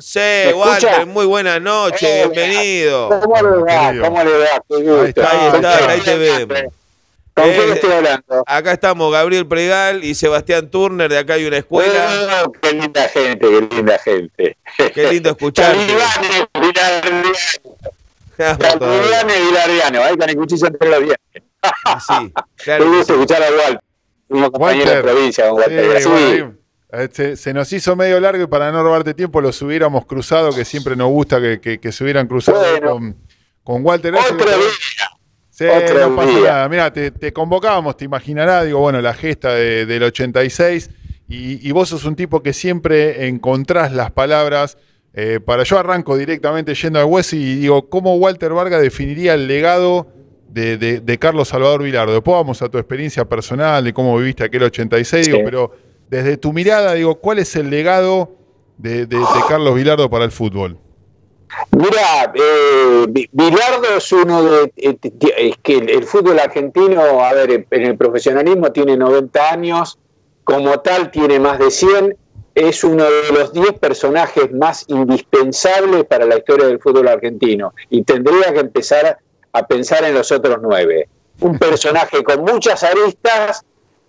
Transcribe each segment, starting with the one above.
Sí, Walter, muy buenas noches, eh, bienvenido. ¿Cómo le va? ¿Cómo le va? Ahí está, ahí, te vemos. ¿Con quién eh, estoy hablando? Acá estamos Gabriel Pregal y Sebastián Turner, de acá hay una escuela. Oh, qué linda gente, qué linda gente. Qué lindo escucharte. Talibane Vilariano, ahí con el cuchillo entre los dientes. Sí, claro. Me gusta escuchar a Walter, un compañero de provincia, con Walter. Sí, este, se nos hizo medio largo y para no robarte tiempo los hubiéramos cruzado, que siempre nos gusta que, que, se hubieran cruzado con, con, Walter. Otro día. Sí, no pasa nada. Mira, te, te, convocábamos, te imaginarás, digo, bueno, la gesta del 86, y, y, vos sos un tipo que siempre encontrás las palabras. Eh, para yo arranco directamente yendo al hueso y digo, ¿cómo Walter Vargas definiría el legado de, de, Carlos Salvador Vilardo? Después vamos a tu experiencia personal, de cómo viviste aquel 86, digo, pero desde tu mirada, digo, ¿cuál es el legado de, Carlos Vilardo para el fútbol? Mira, eh, Bilardo es uno de. Eh, es que el, fútbol argentino, a ver, en el profesionalismo tiene 90 años, como tal tiene más de 100, es uno de los 10 personajes más indispensables para la historia del fútbol argentino y tendría que empezar a pensar en los otros nueve. Un personaje con muchas aristas,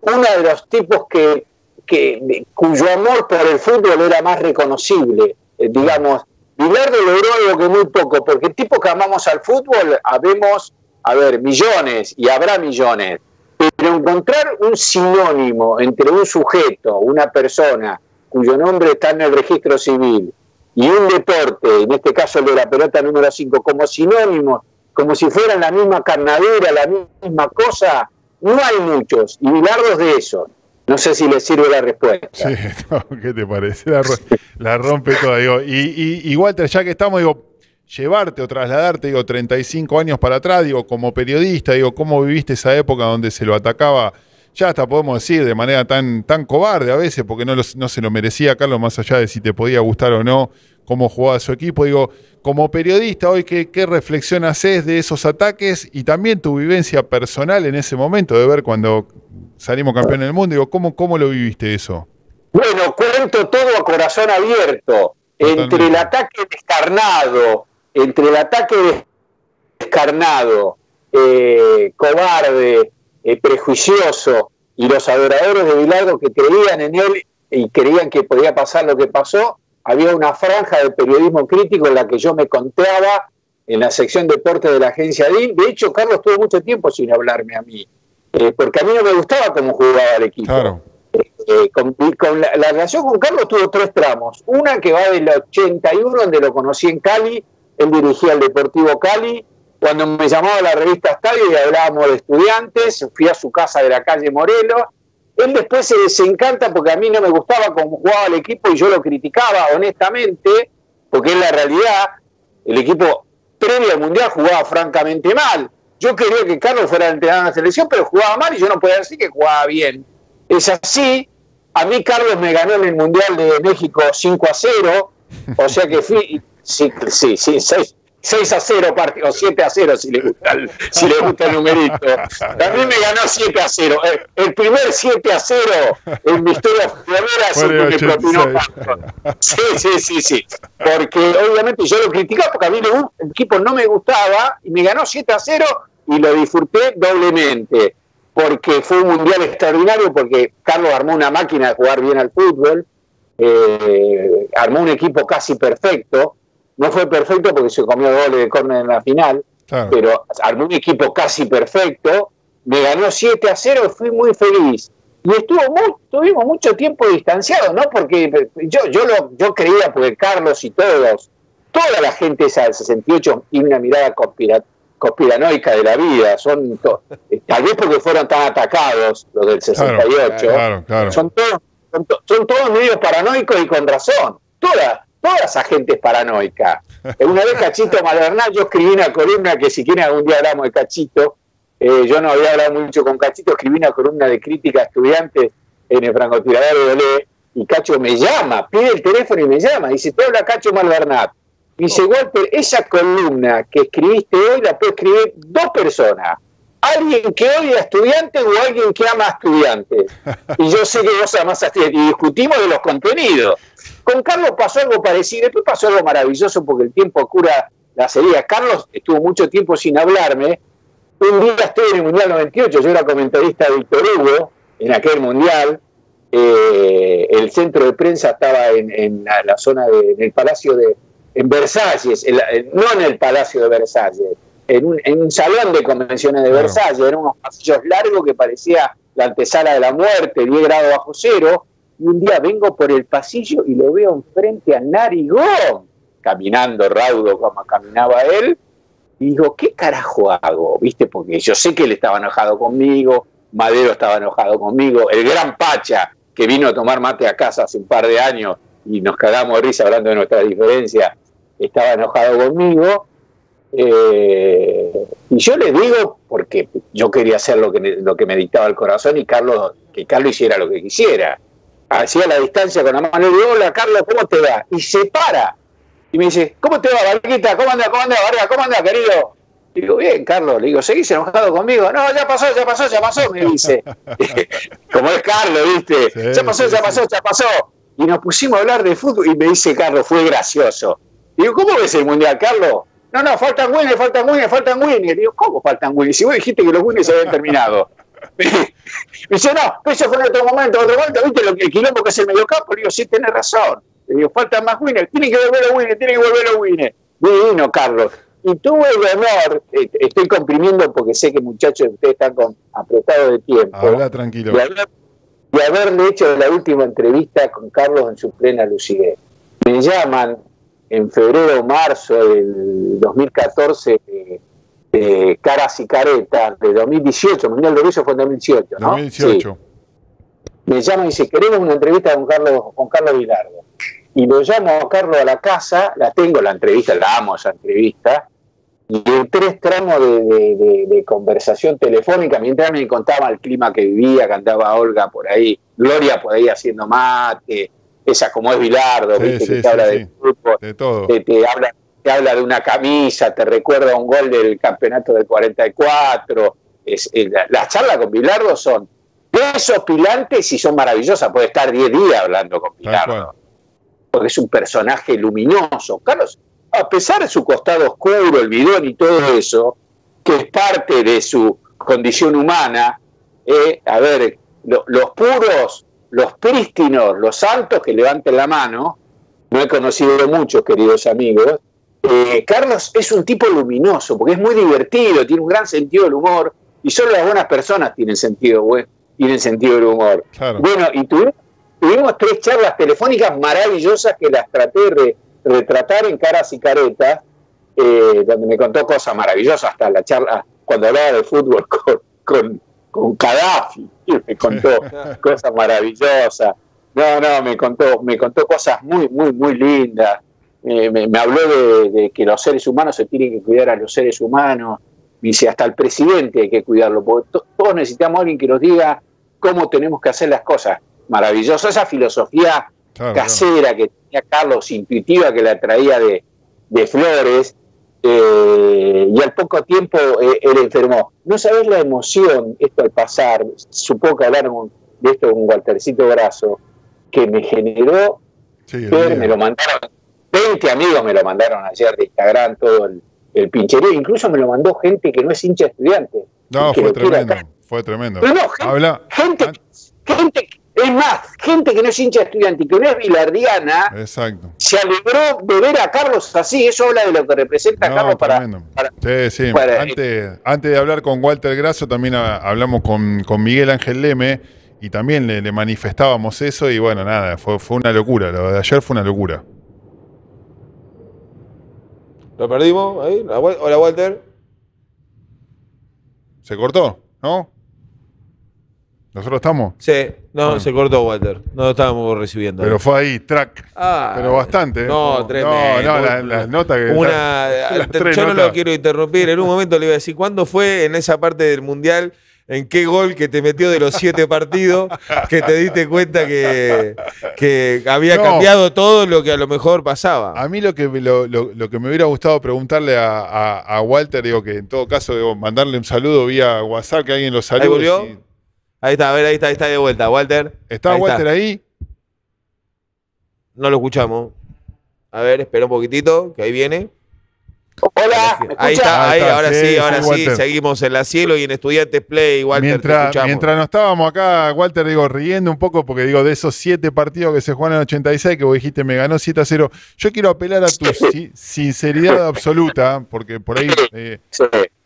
uno de los tipos que que, cuyo amor por el fútbol era más reconocible. Eh, digamos, Bilardo logró algo que muy poco, porque el tipo que amamos al fútbol, habemos, a ver, millones y habrá millones, pero encontrar un sinónimo entre un sujeto, una persona, cuyo nombre está en el registro civil, y un deporte, en este caso el de la pelota número 5, como sinónimo, como si fueran la misma carnadura, la misma cosa, no hay muchos, y Bilardo de eso. No sé si le sirve la respuesta. Sí, ¿qué te parece? La, rompe toda. Digo. Y, y, Walter, ya que estamos, digo, llevarte o trasladarte, digo, 35 años para atrás, digo, como periodista, digo, ¿cómo viviste esa época donde se lo atacaba? Ya hasta podemos decir de manera tan, tan cobarde a veces, porque no, no se lo merecía Carlos, más allá de si te podía gustar o no cómo jugaba su equipo. Digo, como periodista hoy, ¿qué, qué reflexión haces de esos ataques y también tu vivencia personal en ese momento de ver cuando salimos campeón del mundo. Digo, ¿cómo, ¿cómo lo viviste eso? Bueno, cuento todo a corazón abierto. Entre el ataque descarnado, entre el ataque descarnado, eh, cobarde, eh, prejuicioso, y los adoradores de Bilardo que creían en él y creían que podía pasar lo que pasó, había una franja de periodismo crítico en la que yo me conteaba en la sección deporte de la agencia DIN. De hecho, Carlos tuvo mucho tiempo sin hablarme a mí. Eh, porque a mí no me gustaba cómo jugaba el equipo. Eh, con, la, relación con Carlos tuvo tres tramos. Una que va del 81, donde lo conocí en Cali, él dirigía el Deportivo Cali. Cuando me llamaba la revista Estadio y hablábamos de estudiantes, fui a su casa de la calle Morelos. Él después se desencanta porque a mí no me gustaba cómo jugaba el equipo y yo lo criticaba honestamente, porque en la realidad el equipo previo al Mundial jugaba francamente mal yo quería que Carlos fuera el entrenador de la selección, pero jugaba mal y yo no podía decir que jugaba bien. Es así. A mí Carlos me ganó en el Mundial de México 5 a 0, o sea que fui, sí, sí, sí, 6, 6 a 0 o 7 a 0 si le gusta el, si le gusta el numerito. También me ganó 7 a 0. El, primer 7 a 0 en mi historia futbolera me propinó Sí, sí, sí, sí. Porque obviamente yo lo criticaba porque a mí el equipo no me gustaba y me ganó 7 a 0 y lo disfruté doblemente, porque fue un mundial extraordinario, porque Carlos armó una máquina de jugar bien al fútbol, eh, armó un equipo casi perfecto, no fue perfecto porque se comió goles de córner en la final, pero armó un equipo casi perfecto, me ganó 7 a 0 y fui muy feliz. Y estuvo muy, tuvimos mucho tiempo distanciados, ¿no? Porque yo, yo, lo, yo creía, porque Carlos y todos, toda la gente esa del 68 tiene una mirada conspiranoica de la vida, son eh, tal vez porque fueron tan atacados los del 68, Son, todos, son, todos medios paranoicos y con razón, toda, toda esa gente es paranoica. Una vez Cachito Malvernal, yo escribí una columna que si quieren algún día hablamos de Cachito, eh, yo no había hablado mucho con Cachito, escribí una columna de crítica a estudiantes en el francotirador de Olé, y Cacho me llama, pide el teléfono y me llama, dice, te habla Cacho Malvernat dice, Walter, esa columna que escribiste hoy la puede escribir dos personas. Alguien que odia a estudiantes o alguien que ama a estudiantes. Y yo sé que vos amás a estudiantes. Y discutimos de los contenidos. Con Carlos pasó algo parecido. Después pasó algo maravilloso porque el tiempo cura la serie. Carlos estuvo mucho tiempo sin hablarme. Un día estuve en el Mundial 98. Yo era comentarista de Víctor Hugo en aquel Mundial. Eh, el centro de prensa estaba en, la, zona del Palacio de en Versalles, no en el Palacio de Versalles, en un, salón de convenciones de Versalles, eran unos pasillos largos que parecía la antesala de la muerte, 10 grados bajo cero, y un día vengo por el pasillo y lo veo enfrente a Narigón, caminando raudo como caminaba él, y digo, ¿qué carajo hago? ¿Viste? Porque yo sé que él estaba enojado conmigo, Madero estaba enojado conmigo, el gran Pacha, que vino a tomar mate a casa hace un par de años y nos cagamos de risa hablando de nuestra diferencia, estaba enojado conmigo. Eh, y yo le digo, porque yo quería hacer lo que, lo que me dictaba el corazón y Carlos, que Carlos hiciera lo que quisiera. Hacía la distancia con la mano y digo, hola Carlos, ¿cómo te va? Y se para. Y me dice, ¿cómo te va, Barquita? ¿Cómo anda, cómo anda, Vargas? ¿Cómo anda, querido? Y digo, bien, Carlos. Le digo, ¿seguís enojado conmigo? No, ya pasó, ya pasó, ya pasó, me dice. Como es Carlos, ¿viste? ya pasó, ya pasó, ya pasó. Y nos pusimos a hablar de fútbol y me dice, Carlos, fue gracioso. Digo, ¿cómo ves el mundial, Carlos? No, no, faltan winners, faltan winners, faltan winners. Digo, ¿cómo faltan winners? Si vos dijiste que los winners se habían terminado. Me dice, no, eso fue en otro momento, otro momento, ¿viste lo que, el quilombo que es el mediocampo? Le digo, sí, tenés razón. Le digo, faltan más winners, tienen que volver los winners, tienen que volver los winners. Divino, Carlos. Y tuve el honor, eh, estoy comprimiendo porque sé que muchachos ustedes están con, apretados de tiempo. Habla tranquilo. De, haberle hecho la última entrevista con Carlos en su plena lucidez. Me llaman en febrero o marzo del 2014 de, Caras y Caretas, de 2018, Mundial de Río fue en 2018, ¿no? 2018. Me llama y dice, queremos una entrevista con Carlos, con Carlos Vilardo. Y lo llamo a Carlos a la casa, la tengo la entrevista, la amo esa entrevista, y en tres tramos de, conversación telefónica, mientras me contaba el clima que vivía, cantaba Olga por ahí, Gloria por ahí haciendo mate, esa como es Bilardo, ¿viste? que te habla de fútbol, de todo. Te, habla, te habla de una camisa, te recuerda un gol del campeonato del 44. Es, las charlas con Bilardo son desopilantes y son maravillosas. Puede estar 10 días hablando con Bilardo. Porque es un personaje luminoso. Carlos, a pesar de su costado oscuro, el bidón y todo eso, que es parte de su condición humana, eh, a ver, los puros los prístinos, los santos que levanten la mano, no he conocido muchos, queridos amigos, eh, Carlos es un tipo luminoso, porque es muy divertido, tiene un gran sentido del humor, y solo las buenas personas tienen sentido, tienen sentido del humor. Bueno, y tuvimos, tres charlas telefónicas maravillosas que las traté de retratar en caras y caretas, eh, donde me contó cosas maravillosas, hasta la charla cuando hablaba de fútbol con con Gaddafi, me contó cosas maravillosas. No, no, me contó, me contó cosas muy, muy, muy lindas. me, habló de, que los seres humanos se tienen que cuidar a los seres humanos. dice, hasta el presidente hay que cuidarlo, porque todos necesitamos a alguien que nos diga cómo tenemos que hacer las cosas. Maravillosa esa filosofía casera que tenía Carlos, intuitiva, que la traía de, de Flores, eh, y al poco tiempo eh, él enfermó. No sabes la emoción, esto al pasar, supongo que hablaron de esto con Waltercito Brazo, que me generó me lo mandaron, 20 amigos me lo mandaron ayer de Instagram, todo el, el pincherío, incluso me lo mandó gente que no es hincha estudiante. No, fue tremendo, fue tremendo, Habla, gente, gente, es más, gente que no es hincha estudiante y que no es bilardiana, Exacto. se alegró de ver a Carlos así. Eso habla de lo que representa Carlos para, Sí, sí. antes, antes, de hablar con Walter Grasso, también hablamos con, Miguel Ángel Leme y también le, manifestábamos eso. Y bueno, nada, fue, fue una locura. Lo de ayer fue una locura. ¿Lo perdimos ahí? Hola, Walter. ¿Se cortó? ¿No? ¿Nosotros estamos? Sí, no, se cortó Walter. No lo estábamos recibiendo. Pero fue ahí, track. Ah, pero bastante. No, tremendo. No, no, la, nota que. Una, yo no lo quiero interrumpir. En un momento le iba a decir, ¿cuándo fue en esa parte del mundial en qué gol que te metió de los siete partidos que te diste cuenta que, que había cambiado todo lo que a lo mejor pasaba. A mí lo que, lo, que me hubiera gustado preguntarle a, Walter, digo que en todo caso debo mandarle un saludo vía WhatsApp, que alguien lo salude. ¿Ahí volvió? Ahí está, a ver, ahí está, ahí está de vuelta. Walter. ¿Está Walter ahí? No lo escuchamos. A ver, espera un poquitito, que ahí viene. Hola, ahí está, ahí, ahora sí, ahora sí, seguimos en la cielo y en Estudiantes Play, Walter, mientras, mientras nos estábamos acá, Walter, digo, riendo un poco, porque digo, de esos siete partidos que se juegan en el 86, que vos dijiste me ganó 7 a 0, yo quiero apelar a tu sinceridad absoluta, porque por ahí, eh,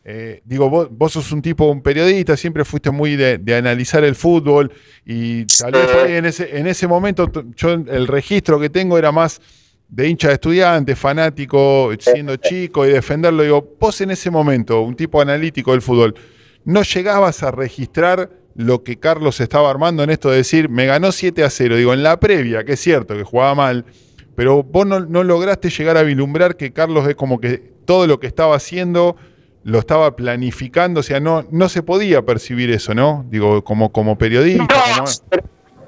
eh, digo, vos, vos, sos un tipo, un periodista, siempre fuiste muy de, analizar el fútbol, y tal vez en ese, en ese momento, yo el registro que tengo era más de hincha de estudiante, fanático, siendo chico y defenderlo, digo, vos en ese momento, un tipo analítico del fútbol, ¿no llegabas a registrar lo que Carlos estaba armando en esto de decir, me ganó 7 a 0? Digo, en la previa, que es cierto que jugaba mal, pero vos no, lograste llegar a vislumbrar que Carlos es como que todo lo que estaba haciendo lo estaba planificando, o sea, no, no se podía percibir eso, ¿no? Digo, como, como periodista.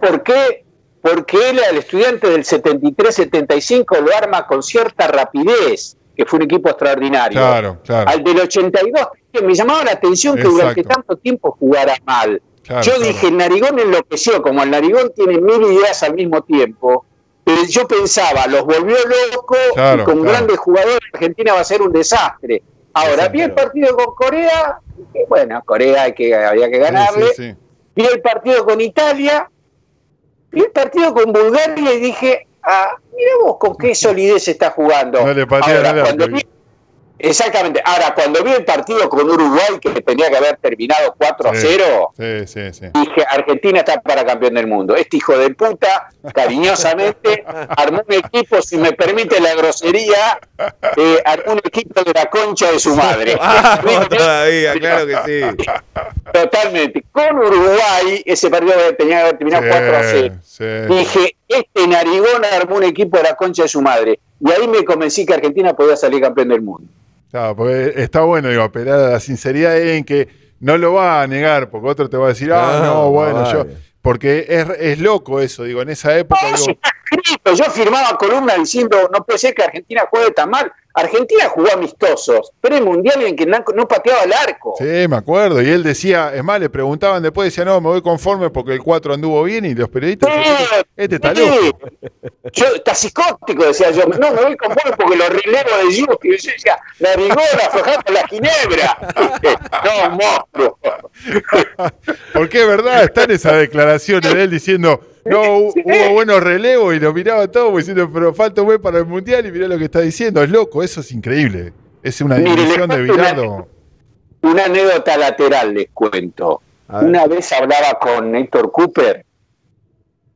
¿Por qué porque él al estudiante del 73-75 lo arma con cierta rapidez, que fue un equipo extraordinario. Claro, claro. Al del 82, me llamaba la atención que durante tanto tiempo jugara mal. yo dije, el Narigón enloqueció, como el Narigón tiene mil ideas al mismo tiempo. yo pensaba, los volvió locos y con grandes jugadores Argentina va a ser un desastre. Ahora, vi el partido con Corea, bueno, Corea hay que, había que ganarle. vi el partido con Italia, Vi el partido con Bulgaria y dije, ah, mira vos con qué solidez está jugando. No le Ahora, cuando vi, Exactamente. Ahora, cuando vi el partido con Uruguay, que tenía que haber terminado 4 a 0, dije, Argentina está para campeón del mundo. Este hijo de puta, cariñosamente, armó un equipo, si me permite la grosería, eh, armó un equipo de la concha de su madre. Ah, todavía, claro que sí. Totalmente. Con Uruguay, ese partido tenía que haber terminado 4 a 0. Dije, este narigón armó un equipo de la concha de su madre. Y ahí me convencí que Argentina podía salir campeón del mundo. Claro, porque está bueno, digo, apelar a la sinceridad en que no lo va a negar, porque otro te va a decir, ah, no, bueno, yo. Porque es, es, loco eso, digo, en esa época. Yo firmaba columna diciendo, no puede ser que Argentina juegue tan mal. Argentina jugó amistosos, pero el mundial en que no pateaba el arco. Sí, me acuerdo. Y él decía, es más, le preguntaban después, decía, no, me voy conforme porque el 4 anduvo bien y los periodistas. este está loco. Yo, está psicótico, decía yo. No, me voy conforme porque los relevos de Justi. Yo decía, la rigora, aflojando la ginebra. no, monstruo. porque es verdad, están esas declaraciones de él diciendo no, hubo buenos relevos y lo miraba todo diciendo, pero falta un buen para el mundial y mirá lo que está diciendo. Es loco, eso es increíble. Es una división de Bilardo. Una, anécdota lateral les cuento. Una vez hablaba con Héctor Cooper.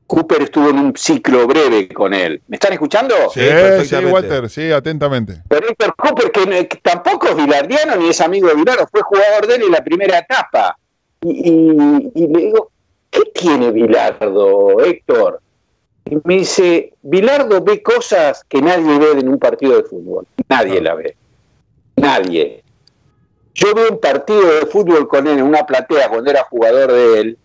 Cooper estuvo en un ciclo breve con él. ¿Me están escuchando? Sí, sí, Walter, sí, atentamente. Pero Héctor Cooper, que, tampoco es bilardiano ni es amigo de Bilardo, fue jugador de él en la primera etapa. y le digo, ¿qué tiene Bilardo, Héctor? Y me dice, Bilardo ve cosas que nadie ve en un partido de fútbol. Nadie la ve. Nadie. Yo vi un partido de fútbol con él en una platea cuando era jugador de él.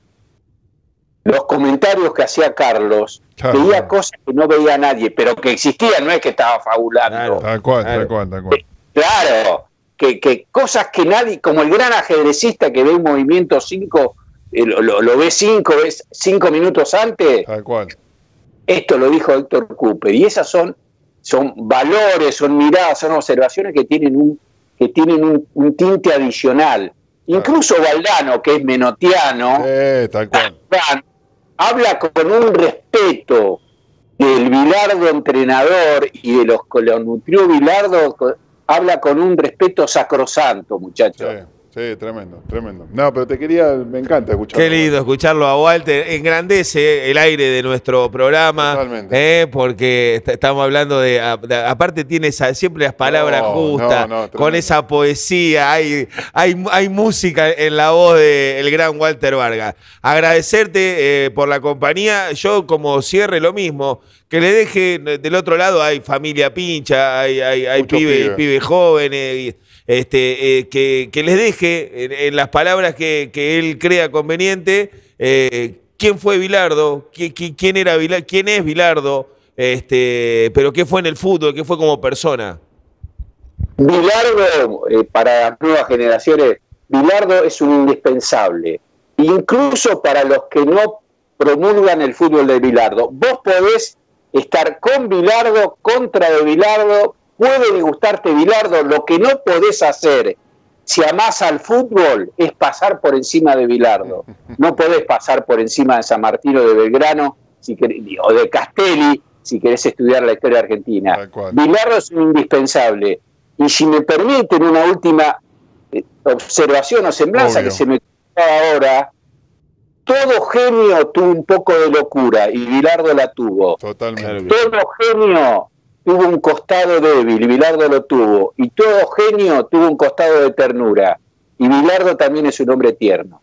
Los comentarios que hacía Carlos, veía cosas que no veía nadie, pero que existían, no es que estaba fabulando. tal cual, tal cual, tal cual. Claro, que, que cosas que nadie, como el gran ajedrecista que ve un movimiento 5 eh, lo, ve cinco, cinco minutos antes. Tal cual. Esto lo dijo Héctor Cooper. Y esas son, son valores, son miradas, son observaciones que tienen un, que tienen un, tinte adicional. Incluso Valdano, que es menotiano, tal cual. habla con un respeto del Bilardo entrenador y de los que lo nutrió Bilardo, habla con un respeto sacrosanto, muchachos. Sí, tremendo, tremendo. No, pero te quería, me encanta escucharlo. Qué lindo escucharlo a Walter. Engrandece el aire de nuestro programa. Totalmente. Eh, porque estamos hablando de, aparte tiene siempre las palabras justas, con esa poesía, hay, hay, hay música en la voz del gran Walter Vargas. Agradecerte eh, por la compañía. Yo como cierre lo mismo, que le deje del otro lado hay familia pincha, hay, hay, hay pibes pibe jóvenes este, eh, que, les deje en, las palabras que, él crea conveniente eh, quién fue Vilardo, quién, era quién es Vilardo, este, pero qué fue en el fútbol, qué fue como persona. Vilardo, para las nuevas generaciones, Vilardo es un indispensable, incluso para los que no promulgan el fútbol de Vilardo. Vos podés estar con Vilardo, contra de Vilardo, puede gustarte Vilardo, lo que no podés hacer si amás al fútbol es pasar por encima de Vilardo. No podés pasar por encima de San Martino de Belgrano si o de Castelli si querés estudiar la historia argentina. Vilardo es un indispensable. Y si me permiten una última eh, observación o semblanza que se me ahora, todo genio tuvo un poco de locura y Bilardo la tuvo. Totalmente. Todo genio tuvo un costado débil y Bilardo lo tuvo. Y todo genio tuvo un costado de ternura. Y Bilardo también es un hombre tierno.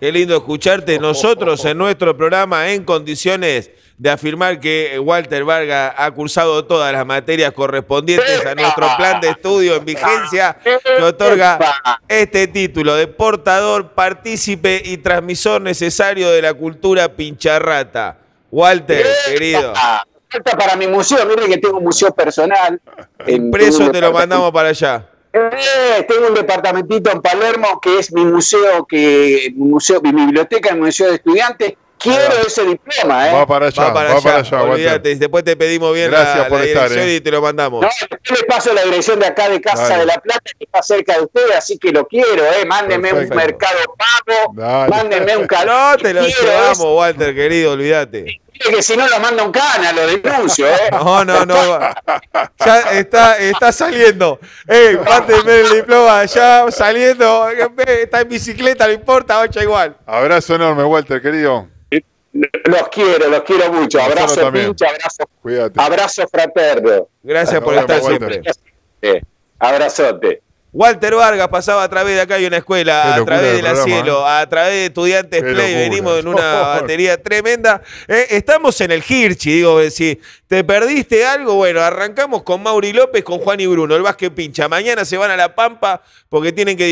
Qué lindo escucharte. Nosotros en nuestro programa en condiciones de afirmar que Walter Vargas ha cursado todas las materias correspondientes a nuestro plan de estudio en vigencia que otorga este título de portador, partícipe y transmisor necesario de la cultura pincharrata. Walter, querido. Falta para mi museo, mire que tengo un museo personal. Impreso te lo mandamos para allá. Eh, tengo un departamentito en Palermo que es mi museo, que mi museo, mi biblioteca, mi museo de estudiantes quiero ese diploma, ¿eh? Va para allá, va para, allá. Olvídate, después te pedimos bien la, dirección ¿eh? y te lo mandamos. No, yo le paso la dirección de acá de Casa de la Plata, que está cerca de ustedes, así que lo quiero, ¿eh? Mándenme un mercado pago, mándenme un calor. No, te lo llevamos, Walter, querido, olvídate que si no lo manda un cana, lo denuncio, ¿eh? No, no, no. Ya está, está saliendo. Eh, mándenme el diploma, ya saliendo. Está en bicicleta, no importa, ocha igual. Abrazo enorme, Walter, querido. Los quiero, los quiero mucho. Abrazo pinche, abrazo, abrazo fraterno. Gracias por estar siempre. abrazote. Walter Vargas pasaba a través de acá hay una escuela, a través de la cielo, ¿eh? a través de estudiantes Play, venimos en una batería tremenda. Eh, estamos en el Hirchi, digo, eh, si te perdiste algo, bueno, arrancamos con Mauri López, con Juan y Bruno, el Vázquez Pincha. Mañana se van a La Pampa porque tienen que